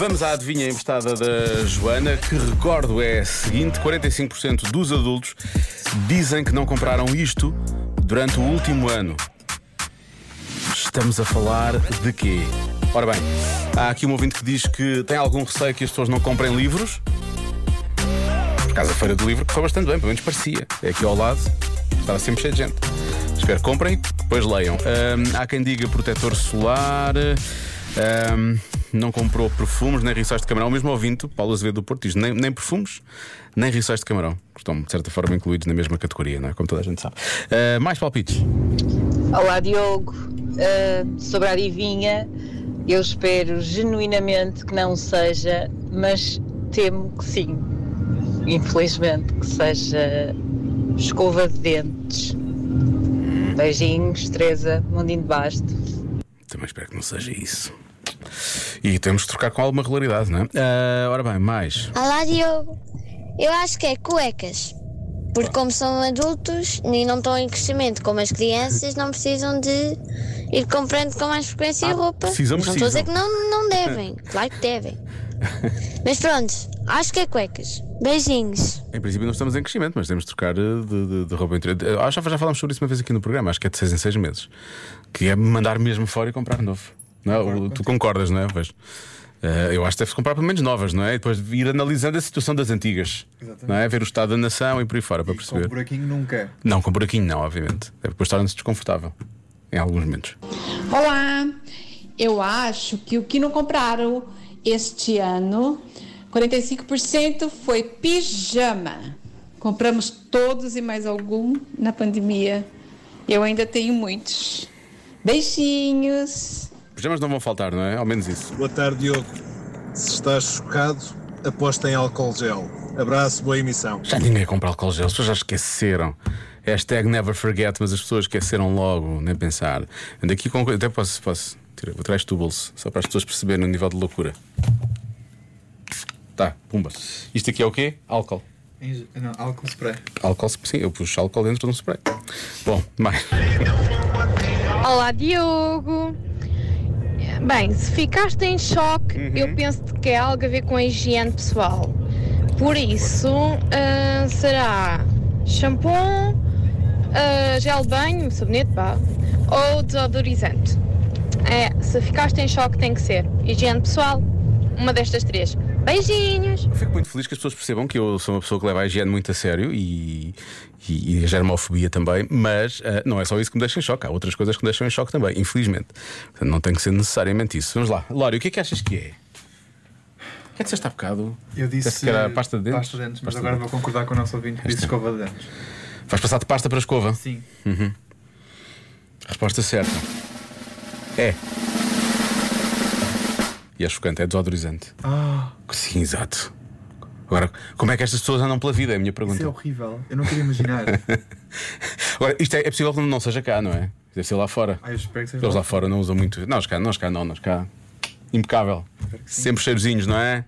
Vamos à adivinha emprestada da Joana, que recordo é a seguinte: 45% dos adultos dizem que não compraram isto durante o último ano. Estamos a falar de quê? Ora bem, há aqui um ouvinte que diz que tem algum receio que as pessoas não comprem livros. Por causa da Feira do Livro, que foi bastante bem, pelo menos parecia. É aqui ao lado, estava sempre cheio de gente. Espero que comprem, depois leiam. Há quem diga protetor solar. Ahm, não comprou perfumes nem rissóis de camarão. O mesmo ouvinte, Paulo Azevedo do Porto, diz nem, nem perfumes, nem rissóis de camarão. Estão, de certa forma, incluídos na mesma categoria, não é? Como toda a gente sabe. Ah, mais palpites. Olá Diogo, Uh, sobre a adivinha, eu espero genuinamente que não seja, mas temo que sim, infelizmente, que seja escova de dentes. Beijinhos, Teresa, Mundinho de Basto. Também espero que não seja isso. E temos de trocar com alguma regularidade, não é? Ah, ora bem, mais. Olá Diogo, eu acho que é cuecas. Porque como são adultos e não estão em crescimento como as crianças, não precisam de ir comprando com mais frequência Ah, roupa. precisam, não estou a dizer que não, não devem, claro que devem. Mas pronto, acho que é cuecas. Beijinhos. Em princípio não estamos em crescimento, mas temos de trocar eh, de, de, de roupa interior. Acho que já falámos sobre isso uma vez aqui no programa, acho que é de 6 em 6 meses. Que é mandar mesmo fora e comprar novo. Não é? O- tu concordas, não é? Pois. Eh, eu acho que deve comprar pelo menos novas, não é? E depois ir analisando a situação das antigas. Exatamente. Não é? Ver o estado da nação e por aí fora para Com perceber. um buraquinho nunca. Não, com buraquinho não, obviamente. Deve depois torna-se desconfortável. Em alguns momentos. Olá! Eu acho que o que não compraram este ano, 45% foi pijama. Compramos todos e mais algum na pandemia. Eu ainda tenho muitos. Beijinhos! Pijamas não vão faltar, não é? Ao menos isso. Boa tarde, Diogo. Se estás chocado, aposta em álcool gel. Abraço, boa emissão. Já ninguém compra álcool gel, as pessoas já esqueceram. Hashtag never forget, mas as pessoas esqueceram logo, nem pensar. Ando aqui com. Até posso. posso tirar, vou tirar isto do bolso, só para as pessoas perceberem o nível de loucura. Tá, pumba. Isto aqui é o quê? Álcool. Não, álcool spray. Álcool, sim, eu puxo álcool dentro de um spray. Bom, mais. Olá, Diogo. Bem, se ficaste em choque, eu penso que é algo a ver com a higiene pessoal. Por isso, ah, será shampoo, ah, gel de banho, sabonete, pá, ou desodorizante. É, se ficaste em choque, tem que ser higiene pessoal, uma destas três. Beijinhos! Eu fico muito feliz que as pessoas percebam que eu sou uma pessoa que leva a higiene muito a sério e, e, e a germofobia também, mas ah, não é só isso que me deixa em choque, há outras coisas que me deixam em choque também, infelizmente. Portanto, não tem que ser necessariamente isso. Vamos lá, Lório, o que é que achas que é? O que é que disseste há bocado? Eu disse que era pasta de dentes? Pasta de dentes, mas Pasta agora de vou concordar com o nosso ouvinte que disse escova de dentes. Vais passar de pasta para escova? Sim. Resposta certa. É. E é chocante, é desodorizante. Ah, Sim, exato. Agora, como é que estas pessoas andam pela vida? É a minha pergunta. isso é horrível. Eu não queria imaginar. Agora, isto é, é possível que não seja cá, não é? Deve ser lá fora. Ai, eu espero que seja. Eles lá fora não usam muito. Nós cá, nós cá não, nós cá. Impecável. Sempre cheirosinhos, não é?